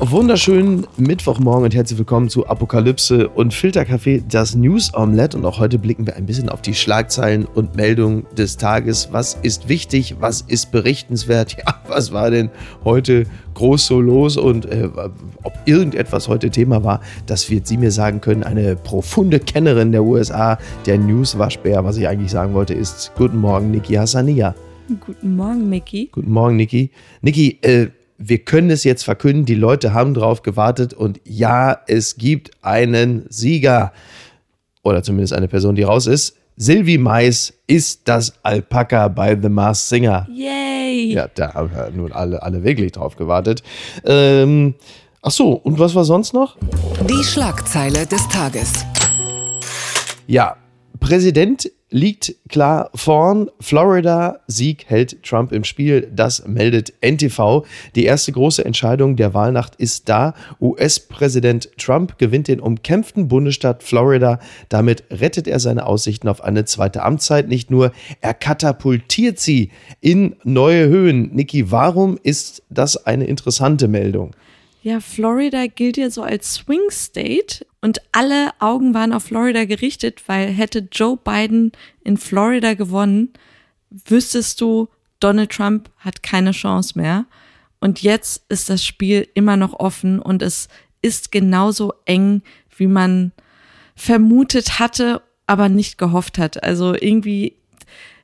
wunderschönen Mittwochmorgen und herzlich willkommen zu Apokalypse und Filterkaffee, das News Omelette. Und auch heute blicken wir ein bisschen auf die Schlagzeilen und Meldungen des Tages. Was ist wichtig? Was ist berichtenswert? Ja, was war denn heute groß so los? Und äh, ob irgendetwas heute Thema war, das wird sie mir sagen können. Eine profunde Kennerin der USA, der News-Waschbär. Was ich eigentlich sagen wollte, ist Guten Morgen, Niki Hassania. Guten Morgen, Mickey. Guten Morgen, Niki. Niki, äh, wir können es jetzt verkünden, die Leute haben drauf gewartet und ja, es gibt einen Sieger. Oder zumindest eine Person, die raus ist. Sylvie Mais ist das Alpaka bei The Masked Singer. Yay! Ja, da haben wir nun alle, alle wirklich drauf gewartet. Ähm, ach so, und was war sonst noch? Die Schlagzeile des Tages. Ja, Präsident liegt klar vorn. Florida Sieg hält Trump im Spiel. Das meldet NTV. Die erste große Entscheidung der Wahlnacht ist da. US-Präsident Trump gewinnt den umkämpften Bundesstaat Florida. Damit rettet er seine Aussichten auf eine zweite Amtszeit. Nicht nur, er katapultiert sie in neue Höhen. Niki, warum ist das eine interessante Meldung? Ja, Florida gilt ja so als Swing State und alle Augen waren auf Florida gerichtet, weil hätte Joe Biden in Florida gewonnen, wüsstest du, Donald Trump hat keine Chance mehr. Und jetzt ist das Spiel immer noch offen und es ist genauso eng, wie man vermutet hatte, aber nicht gehofft hat. Also irgendwie,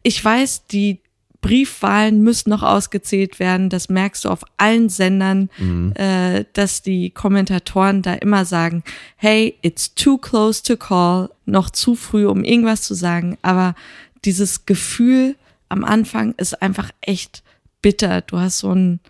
ich weiß, die Briefwahlen müssen noch ausgezählt werden. Das merkst du auf allen Sendern, mhm. äh, dass die Kommentatoren da immer sagen, hey, it's too close to call, noch zu früh, um irgendwas zu sagen. Aber dieses Gefühl am Anfang ist einfach echt bitter. Du hast so ein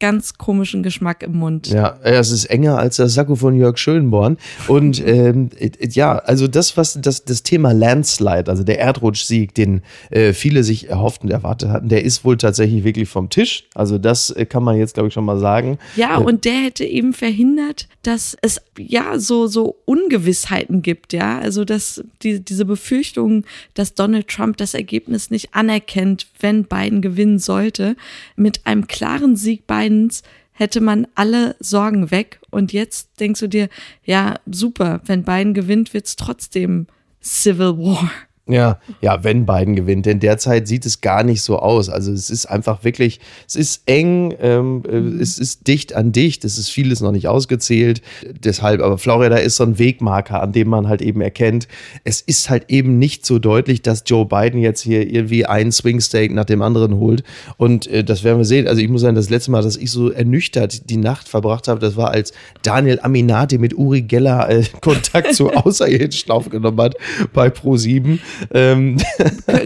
ganz komischen Geschmack im Mund. Ja, es ist enger als das Sakko von Jörg Schönborn. Und ähm, ja, also das, was das, das Thema Landslide, also der Erdrutschsieg, den äh, viele sich erhofft und erwartet hatten, der ist wohl tatsächlich wirklich vom Tisch. Also das äh, kann man jetzt, glaube ich, schon mal sagen. Ja, äh, und der hätte eben verhindert, dass es ja so, so Ungewissheiten gibt, ja. Also dass die, diese Befürchtung, dass Donald Trump das Ergebnis nicht anerkennt, wenn Biden gewinnen sollte, mit einem klaren Sieg Biden Bidens hätte man alle Sorgen weg. Und jetzt denkst du dir, ja, super, wenn Biden gewinnt, wird es trotzdem Civil War. Ja, ja, wenn Biden gewinnt, denn derzeit sieht es gar nicht so aus. Also es ist einfach wirklich, es ist eng, ähm, äh, es ist dicht an dicht, es ist vieles noch nicht ausgezählt. Deshalb, aber Florida ist so ein Wegmarker, an dem man halt eben erkennt, es ist halt eben nicht so deutlich, dass Joe Biden jetzt hier irgendwie einen Swing State nach dem anderen holt. Und äh, das werden wir sehen. Also ich muss sagen, das letzte Mal, dass ich so ernüchtert die Nacht verbracht habe, das war, als Daniel Aminati mit Uri Geller äh, Kontakt zu Außerirdischen aufgenommen hat bei Pro7. Ähm.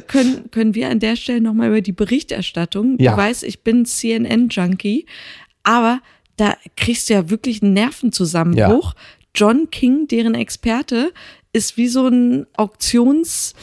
können, können wir an der Stelle nochmal über die Berichterstattung? Ja. Du weißt, ich bin CNN-Junkie, aber da kriegst du ja wirklich einen Nervenzusammenbruch. Ja. John King, deren Experte, ist wie so ein Auktionssprecher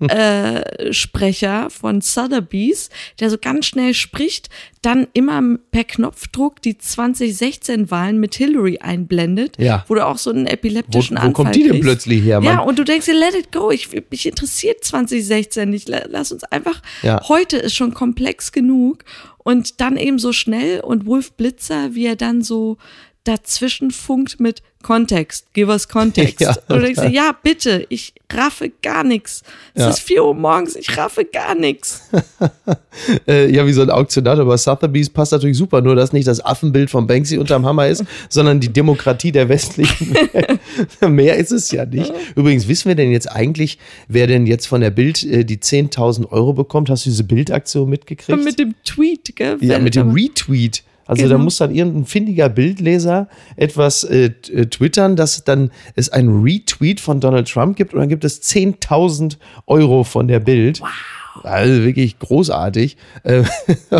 äh, von Sotheby's, der so ganz schnell spricht, dann immer per Knopfdruck die 2016-Wahlen mit Hillary einblendet, ja. wo du auch so einen epileptischen wo, wo Anfall Wo kommt die denn plötzlich her? Mann? Ja, und du denkst dir, let it go, ich, mich interessiert 2016 nicht, lass uns einfach, ja. heute ist schon komplex genug und dann eben so schnell und Wolf Blitzer, wie er dann so dazwischen funkt mit Kontext, give us Kontext. Ja. Und ich so, ja, bitte, ich raffe gar nichts. Es ja. ist 4 Uhr morgens, ich raffe gar nichts. äh, ja, wie so ein Auktionator aber Sotheby's passt natürlich super, nur dass nicht das Affenbild von Banksy unterm Hammer ist, sondern die Demokratie der westlichen. Mehr ist es ja nicht. Übrigens, wissen wir denn jetzt eigentlich, wer denn jetzt von der Bild äh, die 10.000 Euro bekommt? Hast du diese Bildaktion mitgekriegt? Mit dem Tweet, gell? Ja, mit dem Retweet. Also genau. da muss dann irgendein findiger Bildleser etwas äh, äh, twittern, dass dann es ein Retweet von Donald Trump gibt und dann gibt es 10.000 Euro von der Bild. Wow. Also wirklich großartig. Äh,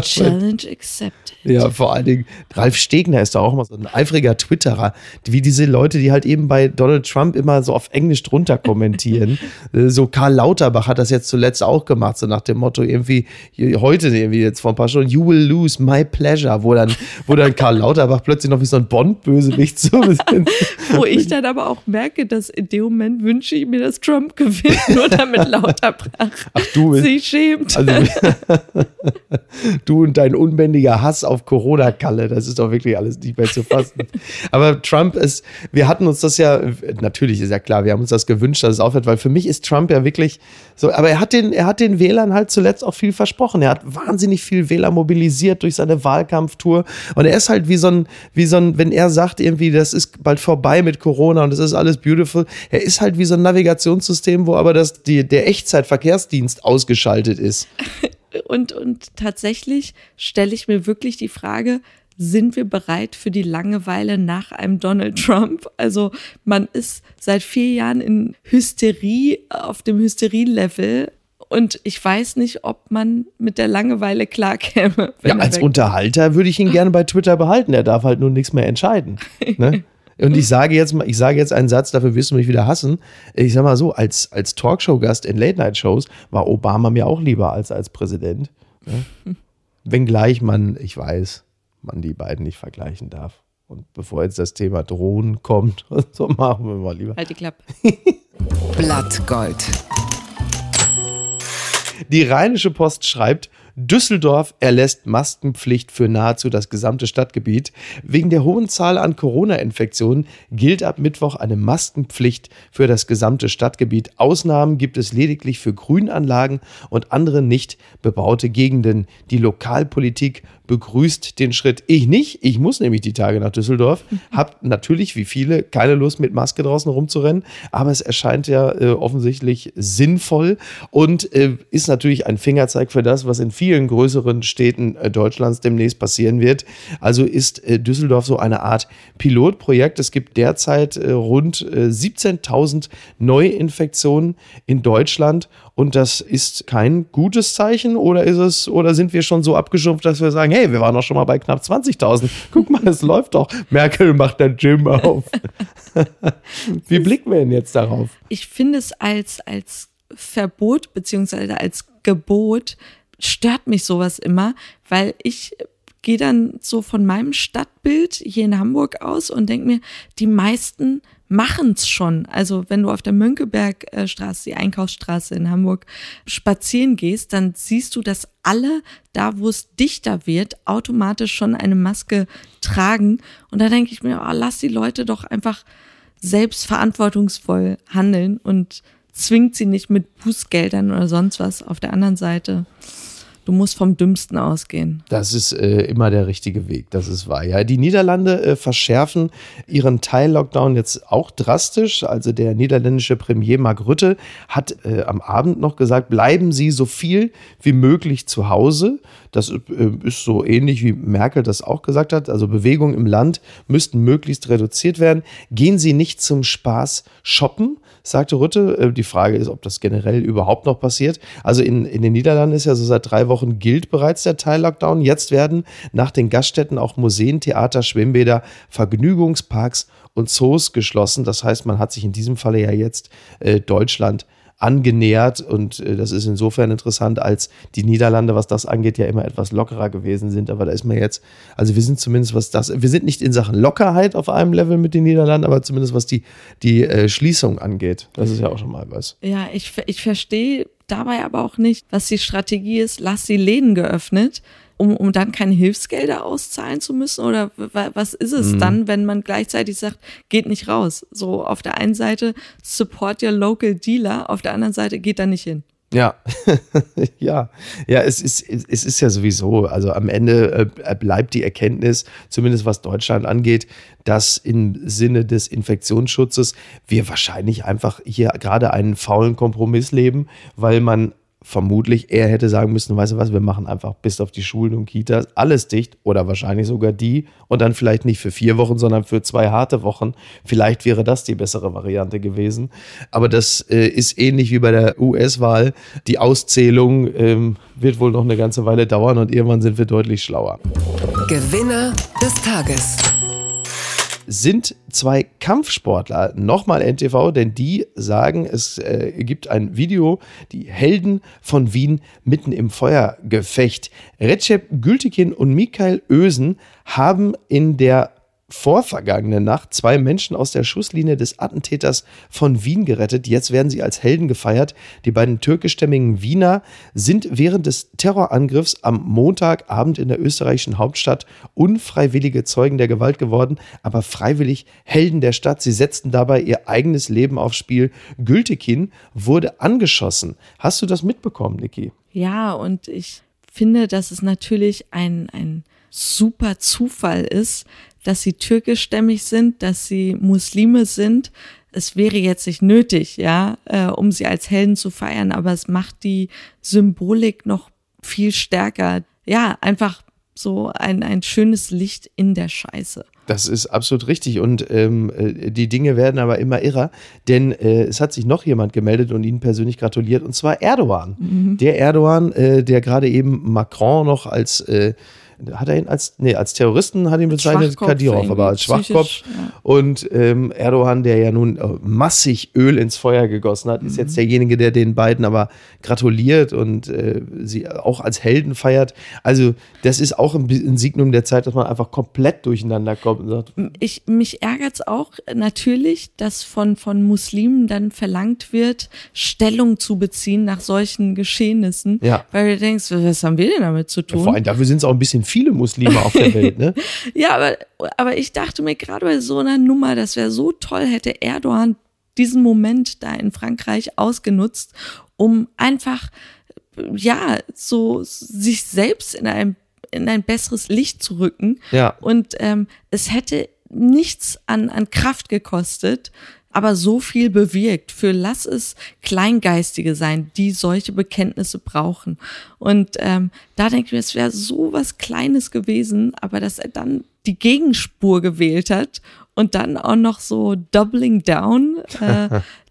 Challenge accepted. Ja, vor allen Dingen, Ralf Stegner ist da auch mal so ein eifriger Twitterer, wie diese Leute, die halt eben bei Donald Trump immer so auf Englisch drunter kommentieren. Äh, so Karl Lauterbach hat das jetzt zuletzt auch gemacht, so nach dem Motto irgendwie, heute irgendwie jetzt vor ein paar Stunden, you will lose my pleasure, wo dann, wo dann Karl Lauterbach plötzlich noch wie so ein Bond-Bösewicht so Wo ich dann aber auch merke, dass in dem Moment wünsche ich mir, dass Trump gewinnt, nur damit Lauterbach Ach, du, sich schämt. Also, du und dein unbändiger Hass auf Corona-Kalle, das ist doch wirklich alles nicht mehr zu fassen. Aber Trump ist, wir hatten uns das ja, natürlich ist ja klar, wir haben uns das gewünscht, dass es aufhört, weil für mich ist Trump ja wirklich so, aber er hat den, er hat den Wählern halt zuletzt auch viel versprochen. Er hat wahnsinnig viel Wähler mobilisiert durch seine Wahlkampftour und er ist halt wie so ein, wie so ein, wenn er sagt irgendwie, das ist bald vorbei mit Corona und es ist alles beautiful, er ist halt wie so ein Navigationssystem, wo aber das, die, der Echtzeitverkehrsdienst ausgeschaltet ist. Und, und tatsächlich stelle ich mir wirklich die Frage, sind wir bereit für die Langeweile nach einem Donald Trump? Also man ist seit vier Jahren in Hysterie, auf dem Hysterie-Level. Und ich weiß nicht, ob man mit der Langeweile klarkäme. Ja, als Unterhalter würde ich ihn gerne bei Twitter behalten. Er darf halt nur nichts mehr entscheiden. Ne? Und ich sage jetzt mal, ich sage jetzt einen Satz, dafür wirst du mich wieder hassen. Ich sage mal so, als, als Talkshow-Gast in Late-Night-Shows war Obama mir auch lieber als als Präsident. Ne? Wenngleich man, ich weiß, man die beiden nicht vergleichen darf. Und bevor jetzt das Thema Drohnen kommt, so machen wir mal lieber. Halt die Klappe. Blattgold. Die Rheinische Post schreibt, Düsseldorf erlässt Maskenpflicht für nahezu das gesamte Stadtgebiet. Wegen der hohen Zahl an Corona-Infektionen gilt ab Mittwoch eine Maskenpflicht für das gesamte Stadtgebiet. Ausnahmen gibt es lediglich für Grünanlagen und andere nicht bebaute Gegenden. Die Lokalpolitik begrüßt den Schritt. Ich nicht. Ich muss nämlich die Tage nach Düsseldorf. Hab natürlich, wie viele, keine Lust mit Maske draußen rumzurennen. Aber es erscheint ja äh, offensichtlich sinnvoll und äh, ist natürlich ein Fingerzeig für das, was in vielen größeren Städten äh, Deutschlands demnächst passieren wird. Also ist äh, Düsseldorf so eine Art Pilotprojekt. Es gibt derzeit äh, rund 17.000 Neuinfektionen in Deutschland und das ist kein gutes Zeichen oder ist es oder sind wir schon so abgestumpft, dass wir sagen, hey, wir waren doch schon mal bei knapp 20.000. Guck mal, es läuft doch. Merkel macht ein Gym auf. Wie blicken wir denn jetzt darauf? Ich finde es als als Verbot beziehungsweise als Gebot stört mich sowas immer, weil ich gehe dann so von meinem Stadtbild hier in Hamburg aus und denke mir, die meisten machen's schon. Also wenn du auf der Mönckebergstraße, die Einkaufsstraße in Hamburg, spazieren gehst, dann siehst du, dass alle da, wo es dichter wird, automatisch schon eine Maske tragen. Und da denke ich mir, oh, lass die Leute doch einfach selbst verantwortungsvoll handeln und zwingt sie nicht mit Bußgeldern oder sonst was. Auf der anderen Seite Du musst vom Dümmsten ausgehen. Das ist äh, immer der richtige Weg, das ist wahr. Ja, die Niederlande äh, verschärfen ihren Teil-Lockdown jetzt auch drastisch. Also der niederländische Premier Mark Rutte hat äh, am Abend noch gesagt, bleiben Sie so viel wie möglich zu Hause. Das äh, ist so ähnlich wie Merkel das auch gesagt hat. Also Bewegungen im Land müssten möglichst reduziert werden. Gehen Sie nicht zum Spaß shoppen sagte Rutte. Äh, die Frage ist, ob das generell überhaupt noch passiert. Also in, in den Niederlanden ist ja so seit drei Wochen gilt bereits der Teil-Lockdown. Jetzt werden nach den Gaststätten auch Museen, Theater, Schwimmbäder, Vergnügungsparks und Zoos geschlossen. Das heißt, man hat sich in diesem Falle ja jetzt äh, Deutschland angenähert und äh, das ist insofern interessant, als die Niederlande, was das angeht, ja immer etwas lockerer gewesen sind. Aber da ist man jetzt, also wir sind zumindest, was das, wir sind nicht in Sachen Lockerheit auf einem Level mit den Niederlanden, aber zumindest was die, die äh, Schließung angeht. Das ist ja auch schon mal was. Ja, ich, ich verstehe dabei aber auch nicht, was die Strategie ist, lass die Läden geöffnet um, um dann keine Hilfsgelder auszahlen zu müssen? Oder was ist es mhm. dann, wenn man gleichzeitig sagt, geht nicht raus? So auf der einen Seite support your local dealer, auf der anderen Seite geht da nicht hin. Ja, ja, ja, es ist, es ist ja sowieso, also am Ende äh, bleibt die Erkenntnis, zumindest was Deutschland angeht, dass im Sinne des Infektionsschutzes wir wahrscheinlich einfach hier gerade einen faulen Kompromiss leben, weil man vermutlich er hätte sagen müssen, weißt du was, wir machen einfach bis auf die Schulen und Kitas alles dicht oder wahrscheinlich sogar die und dann vielleicht nicht für vier Wochen, sondern für zwei harte Wochen. Vielleicht wäre das die bessere Variante gewesen. Aber das äh, ist ähnlich wie bei der US-Wahl. Die Auszählung ähm, wird wohl noch eine ganze Weile dauern und irgendwann sind wir deutlich schlauer. Gewinner des Tages sind zwei Kampfsportler. Nochmal NTV, denn die sagen, es äh, gibt ein Video, die Helden von Wien mitten im Feuergefecht. Recep Gültekin und Mikael Ösen haben in der vorvergangene Nacht zwei Menschen aus der Schusslinie des Attentäters von Wien gerettet. Jetzt werden sie als Helden gefeiert. Die beiden türkischstämmigen Wiener sind während des Terrorangriffs am Montagabend in der österreichischen Hauptstadt unfreiwillige Zeugen der Gewalt geworden, aber freiwillig Helden der Stadt. Sie setzten dabei ihr eigenes Leben aufs Spiel. Gültekin wurde angeschossen. Hast du das mitbekommen, Niki? Ja, und ich finde, dass es natürlich ein, ein super Zufall ist, dass sie türkischstämmig sind, dass sie Muslime sind. Es wäre jetzt nicht nötig, ja, äh, um sie als Helden zu feiern, aber es macht die Symbolik noch viel stärker. Ja, einfach so ein, ein schönes Licht in der Scheiße. Das ist absolut richtig und ähm, äh, die Dinge werden aber immer irrer, denn äh, es hat sich noch jemand gemeldet und Ihnen persönlich gratuliert und zwar Erdogan. Mhm. Der Erdogan, äh, der gerade eben Macron noch als äh, hat er ihn als, nee, als Terroristen hat ihn bezeichnet, Kadyrov, aber als Schwachkopf. Ja. Und ähm, Erdogan, der ja nun äh, massig Öl ins Feuer gegossen hat, ist mhm. jetzt derjenige, der den beiden aber gratuliert und äh, sie auch als Helden feiert. Also, das ist auch ein, ein Signum der Zeit, dass man einfach komplett durcheinander kommt und sagt. Ich, mich ärgert es auch natürlich, dass von, von Muslimen dann verlangt wird, Stellung zu beziehen nach solchen Geschehnissen. Ja. Weil du denkst, was haben wir denn damit zu tun? Ja, vor allem dafür sind es auch ein bisschen viele Muslime auf der Welt, ne? ja, aber, aber ich dachte mir gerade bei so einer Nummer, das wäre so toll, hätte Erdogan diesen Moment da in Frankreich ausgenutzt, um einfach, ja, so sich selbst in ein, in ein besseres Licht zu rücken. Ja. Und ähm, es hätte nichts an, an Kraft gekostet, aber so viel bewirkt. Für lass es Kleingeistige sein, die solche Bekenntnisse brauchen. Und ähm, da denke ich mir, es wäre so was Kleines gewesen, aber dass er dann die Gegenspur gewählt hat und dann auch noch so doubling down, äh,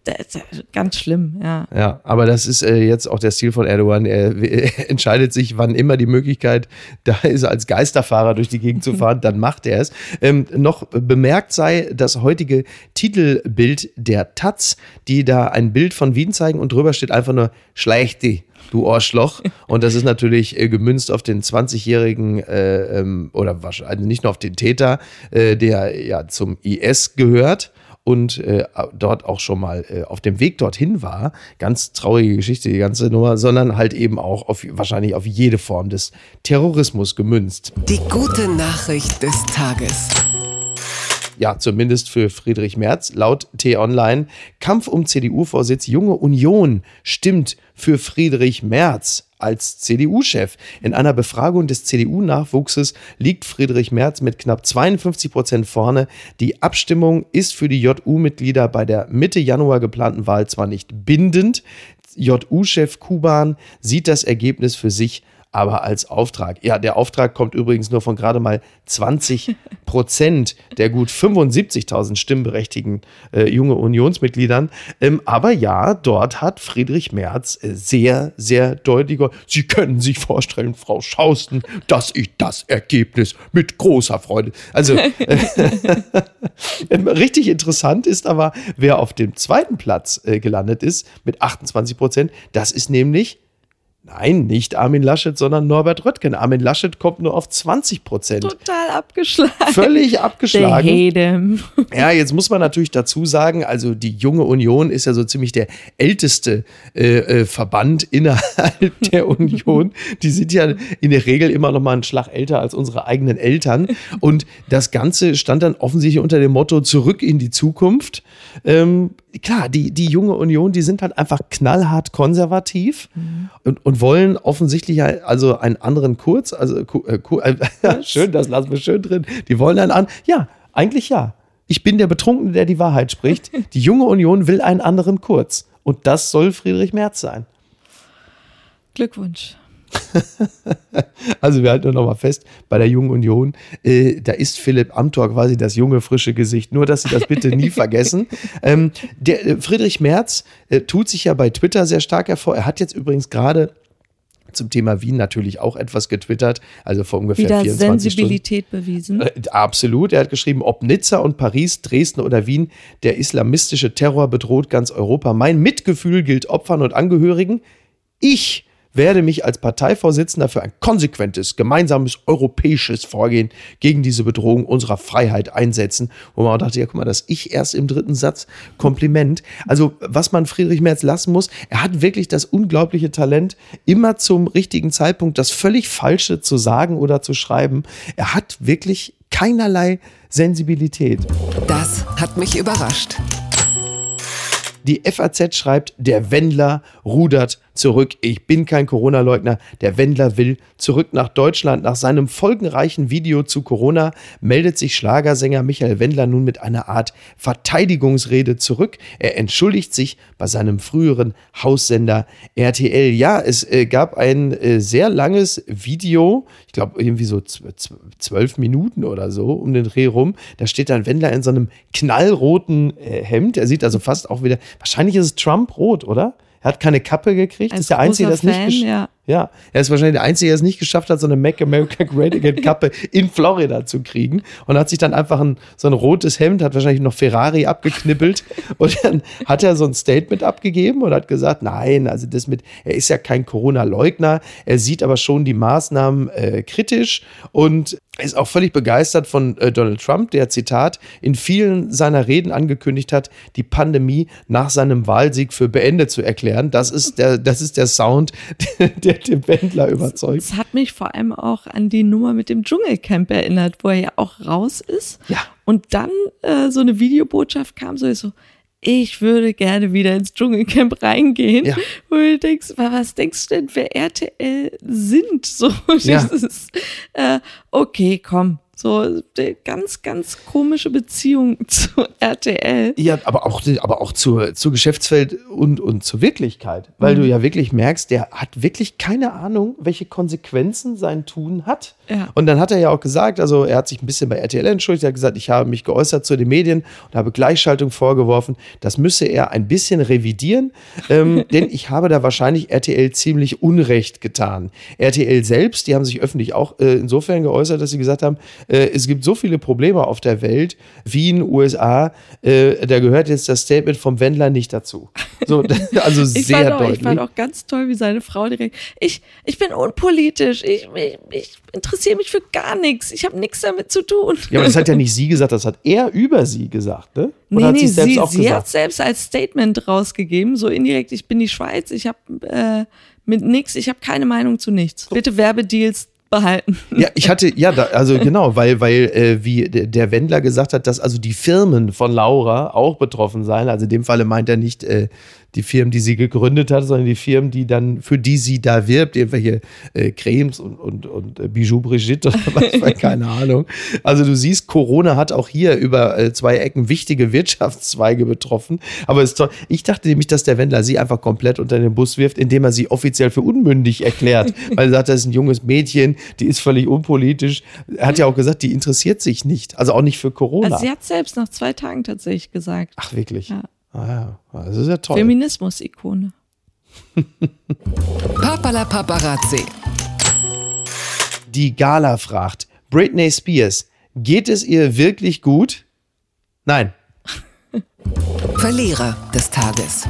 ganz schlimm, ja. Ja, aber das ist äh, jetzt auch der Stil von Erdogan. Er, er, entscheidet sich, wann immer die Möglichkeit da ist, als Geisterfahrer durch die Gegend zu fahren, dann macht er es. Ähm, noch bemerkt sei das heutige Titelbild der Taz, die da ein Bild von Wien zeigen und drüber steht einfach nur Schleichti du Arschloch. Und das ist natürlich äh, gemünzt auf den 20-jährigen äh, ähm, oder wahrscheinlich nicht nur auf den Täter, äh, der ja zum IS gehört und äh, dort auch schon mal äh, auf dem Weg dorthin war. Ganz traurige Geschichte, die ganze Nummer, sondern halt eben auch auf, wahrscheinlich auf jede Form des Terrorismus gemünzt. Die gute Nachricht des Tages ja, zumindest für Friedrich Merz, laut T-Online, Kampf um CDU-Vorsitz Junge Union stimmt für Friedrich Merz als CDU-Chef. In einer Befragung des CDU-Nachwuchses liegt Friedrich Merz mit knapp 52 Prozent vorne. Die Abstimmung ist für die JU-Mitglieder bei der Mitte Januar geplanten Wahl zwar nicht bindend. JU-Chef Kuban sieht das Ergebnis für sich aber als Auftrag. Ja, der Auftrag kommt übrigens nur von gerade mal 20 Prozent der gut 75.000 stimmberechtigten äh, junge Unionsmitgliedern. Ähm, aber ja, dort hat Friedrich Merz äh, sehr, sehr deutlich, Sie können sich vorstellen, Frau Schausten, dass ich das Ergebnis mit großer Freude. Also äh, richtig interessant ist aber, wer auf dem zweiten Platz äh, gelandet ist mit 28 Prozent. Das ist nämlich Nein, nicht Armin Laschet, sondern Norbert Röttgen. Armin Laschet kommt nur auf 20 Prozent. Total abgeschlagen. Völlig abgeschlagen. Hate Ja, jetzt muss man natürlich dazu sagen, also die junge Union ist ja so ziemlich der älteste äh, äh, Verband innerhalb der Union. Die sind ja in der Regel immer noch mal einen Schlag älter als unsere eigenen Eltern. Und das Ganze stand dann offensichtlich unter dem Motto zurück in die Zukunft. Ähm, klar, die, die junge Union, die sind halt einfach knallhart konservativ mhm. und, und wollen offensichtlich also einen anderen Kurz, also äh, äh, schön, das lassen wir schön drin. Die wollen einen anderen, ja, eigentlich ja. Ich bin der Betrunkene, der die Wahrheit spricht. Die junge Union will einen anderen Kurz. Und das soll Friedrich Merz sein. Glückwunsch. Also wir halten nur noch mal fest, bei der Jungen Union, äh, da ist Philipp Amthor quasi das junge, frische Gesicht. Nur, dass Sie das bitte nie vergessen. Ähm, der, äh, Friedrich Merz äh, tut sich ja bei Twitter sehr stark hervor. Er hat jetzt übrigens gerade zum Thema Wien natürlich auch etwas getwittert, also vor ungefähr Wieder 24 Sensibilität bewiesen. Äh, absolut. Er hat geschrieben, ob Nizza und Paris, Dresden oder Wien, der islamistische Terror bedroht ganz Europa. Mein Mitgefühl gilt Opfern und Angehörigen. Ich werde mich als Parteivorsitzender für ein konsequentes, gemeinsames europäisches Vorgehen gegen diese Bedrohung unserer Freiheit einsetzen. Wo man auch dachte, ja, guck mal, das Ich erst im dritten Satz, Kompliment. Also, was man Friedrich Merz lassen muss, er hat wirklich das unglaubliche Talent, immer zum richtigen Zeitpunkt das völlig Falsche zu sagen oder zu schreiben. Er hat wirklich keinerlei Sensibilität. Das hat mich überrascht. Die FAZ schreibt, der Wendler rudert zurück. Ich bin kein Corona-Leugner. Der Wendler will zurück nach Deutschland. Nach seinem folgenreichen Video zu Corona meldet sich Schlagersänger Michael Wendler nun mit einer Art Verteidigungsrede zurück. Er entschuldigt sich bei seinem früheren Haussender RTL. Ja, es äh, gab ein äh, sehr langes Video, ich glaube irgendwie so zwölf Minuten oder so um den Dreh rum. Da steht dann Wendler in so einem knallroten äh, Hemd. Er sieht also fast auch wieder, wahrscheinlich ist es Trump-rot, oder? Er hat keine Kappe gekriegt. Als ist der Einzige, der es nicht großer gesch- Fan, ja. Ja, er ist wahrscheinlich der Einzige, der es nicht geschafft hat, so eine Make America Great Again Kappe in Florida zu kriegen. Und hat sich dann einfach ein, so ein rotes Hemd, hat wahrscheinlich noch Ferrari abgeknippelt. und dann hat er so ein Statement abgegeben und hat gesagt, nein, also das mit, er ist ja kein Corona-Leugner. Er sieht aber schon die Maßnahmen äh, kritisch und ist auch völlig begeistert von äh, Donald Trump, der Zitat in vielen seiner Reden angekündigt hat, die Pandemie nach seinem Wahlsieg für beendet zu erklären. Das ist der, das ist der Sound, der den Wendler überzeugt. Es hat mich vor allem auch an die Nummer mit dem Dschungelcamp erinnert, wo er ja auch raus ist. Ja. Und dann äh, so eine Videobotschaft kam, so, ich so, ich würde gerne wieder ins Dschungelcamp reingehen. Ja. Wo du denkst, wa- was denkst du denn, wer RTL sind? So, Ja. dieses, äh, okay, komm. So, die ganz, ganz komische Beziehung zu RTL. Ja, aber auch, aber auch zur, zur Geschäftswelt und, und zur Wirklichkeit. Weil du ja wirklich merkst, der hat wirklich keine Ahnung, welche Konsequenzen sein Tun hat. Ja. Und dann hat er ja auch gesagt, also er hat sich ein bisschen bei RTL entschuldigt, er hat gesagt, ich habe mich geäußert zu den Medien und habe Gleichschaltung vorgeworfen. Das müsse er ein bisschen revidieren, ähm, denn ich habe da wahrscheinlich RTL ziemlich Unrecht getan. RTL selbst, die haben sich öffentlich auch äh, insofern geäußert, dass sie gesagt haben, äh, es gibt so viele Probleme auf der Welt, Wien, USA, äh, da gehört jetzt das Statement vom Wendler nicht dazu. So, also Ich sehr auch, deutlich. ich fand auch ganz toll, wie seine Frau direkt, ich, ich bin unpolitisch, ich, ich, ich interessiere mich für gar nichts, ich habe nichts damit zu tun. ja, aber das hat ja nicht sie gesagt, das hat er über sie gesagt, ne? Oder Nee, hat nee, sie selbst sie, auch sie gesagt? hat selbst als Statement rausgegeben, so indirekt, ich bin die Schweiz, ich habe äh, mit nichts, ich habe keine Meinung zu nichts. Bitte Werbedeals behalten. Ja, ich hatte, ja, da, also genau, weil, weil äh, wie der- der Wendler gesagt hat, dass also die Firmen von Laura auch betroffen seien. Also in dem Falle meint er nicht äh, die Firmen, die sie gegründet hat, sondern die Firmen, die dann, für die sie da wirbt, irgendwelche äh, Cremes und, und, und äh, Bijou Brigitte oder was, weiß, keine Ahnung. Also du siehst, Corona hat auch hier über äh, zwei Ecken wichtige Wirtschaftszweige betroffen. Aber es ist toll. Ich dachte nämlich, dass der Wendler sie einfach komplett unter den Bus wirft, indem er sie offiziell für unmündig erklärt. Weil er sagt, das ist ein junges Mädchen, die ist völlig unpolitisch. Er hat ja auch gesagt, die interessiert sich nicht. Also auch nicht für Corona. Also sie hat selbst nach zwei Tagen tatsächlich gesagt. Ach, wirklich? Ja. Ah, ja. Das ist ja toll. Feminismus-Ikone. Papala Paparazzi. Die Gala fragt, Britney Spears, geht es ihr wirklich gut? Nein. Verlierer des Tages.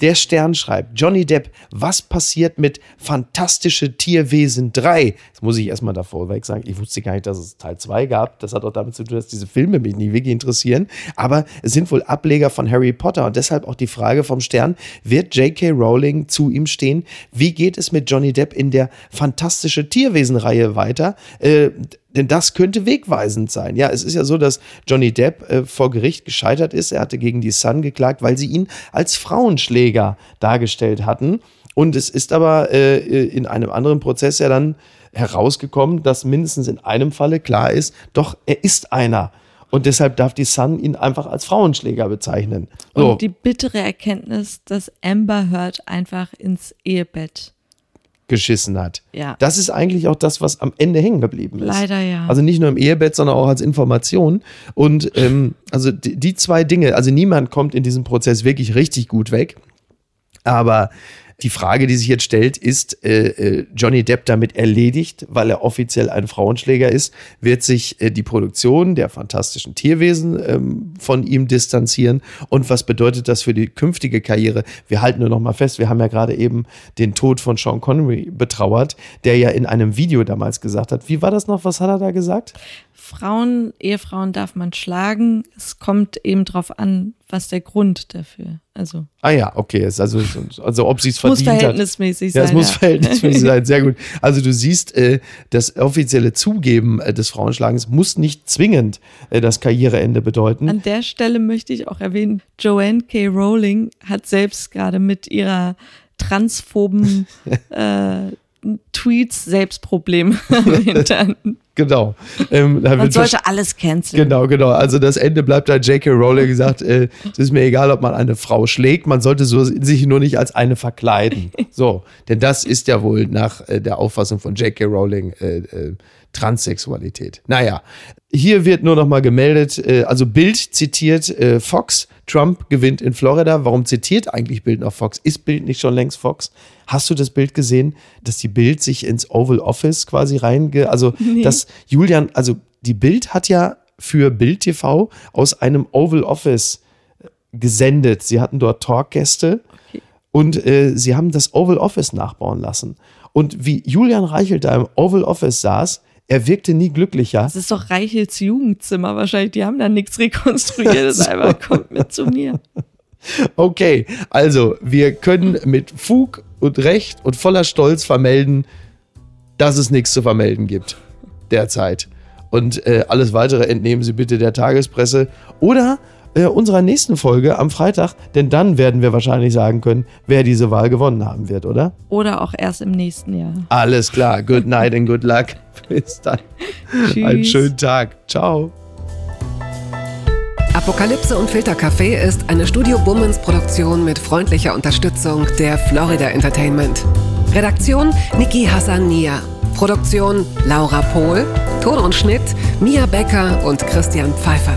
Der Stern schreibt, Johnny Depp, was passiert mit Fantastische Tierwesen 3? Das muss ich erstmal davor weg sagen. Ich wusste gar nicht, dass es Teil 2 gab. Das hat auch damit zu tun, dass diese Filme mich nie wirklich interessieren. Aber es sind wohl Ableger von Harry Potter und deshalb auch die Frage vom Stern, wird J.K. Rowling zu ihm stehen? Wie geht es mit Johnny Depp in der Fantastische Tierwesen-Reihe weiter? Äh, denn das könnte wegweisend sein. Ja, es ist ja so, dass Johnny Depp äh, vor Gericht gescheitert ist. Er hatte gegen die Sun geklagt, weil sie ihn als Frauenschläger dargestellt hatten. Und es ist aber äh, in einem anderen Prozess ja dann herausgekommen, dass mindestens in einem Falle klar ist, doch er ist einer. Und deshalb darf die Sun ihn einfach als Frauenschläger bezeichnen. So. Und die bittere Erkenntnis, dass Amber Heard einfach ins Ehebett. Geschissen hat. Ja. Das ist eigentlich auch das, was am Ende hängen geblieben ist. Leider ja. Also nicht nur im Ehebett, sondern auch als Information. Und ähm, also die, die zwei Dinge, also niemand kommt in diesem Prozess wirklich richtig gut weg. Aber die Frage, die sich jetzt stellt, ist äh, äh, Johnny Depp damit erledigt, weil er offiziell ein Frauenschläger ist? Wird sich äh, die Produktion der fantastischen Tierwesen ähm, von ihm distanzieren? Und was bedeutet das für die künftige Karriere? Wir halten nur noch mal fest, wir haben ja gerade eben den Tod von Sean Connery betrauert, der ja in einem Video damals gesagt hat, wie war das noch, was hat er da gesagt? Frauen, Ehefrauen darf man schlagen. Es kommt eben drauf an, was der Grund dafür. Also Ah ja, okay, also, also ob sie es muss verdient hat. verhältnismäßig Ja, sein. es muss verhältnismäßig sein, sehr gut. Also du siehst, äh, das offizielle Zugeben äh, des Frauenschlagens muss nicht zwingend äh, das Karriereende bedeuten. An der Stelle möchte ich auch erwähnen, Joanne K. Rowling hat selbst gerade mit ihrer transphoben äh, Tweets selbst Probleme am Hintern. Genau. Ähm, Man sollte alles canceln. Genau, genau. Also das Ende bleibt da J.K. Rowling gesagt, äh, es ist mir egal, ob man eine Frau schlägt, man sollte so, sich nur nicht als eine verkleiden. So, denn das ist ja wohl nach äh, der Auffassung von J.K. Rowling äh, äh, Transsexualität. Naja, hier wird nur noch mal gemeldet, äh, also Bild zitiert äh, Fox, Trump gewinnt in Florida. Warum zitiert eigentlich Bild noch Fox? Ist Bild nicht schon längst Fox? Hast du das Bild gesehen, dass die Bild sich ins Oval Office quasi reinge... Also, dass Julian, also die Bild hat ja für Bild TV aus einem Oval Office äh, gesendet. Sie hatten dort Talkgäste und äh, sie haben das Oval Office nachbauen lassen. Und wie Julian Reichelt da im Oval Office saß, er wirkte nie glücklicher. Das ist doch Reichels Jugendzimmer wahrscheinlich. Die haben da nichts rekonstruiert. Das ist einfach, kommt mit zu mir. Okay, also wir können mit Fug und Recht und voller Stolz vermelden, dass es nichts zu vermelden gibt derzeit. Und äh, alles weitere entnehmen Sie bitte der Tagespresse oder äh, unserer nächsten Folge am Freitag, denn dann werden wir wahrscheinlich sagen können, wer diese Wahl gewonnen haben wird, oder? Oder auch erst im nächsten Jahr. Alles klar, good night and good luck. Bis dann. Einen Tschüss. schönen Tag. Ciao. Apokalypse und Filtercafé ist eine Studio Bummens Produktion mit freundlicher Unterstützung der Florida Entertainment. Redaktion Niki Hassania. Produktion Laura Pohl. Ton und Schnitt Mia Becker und Christian Pfeiffer.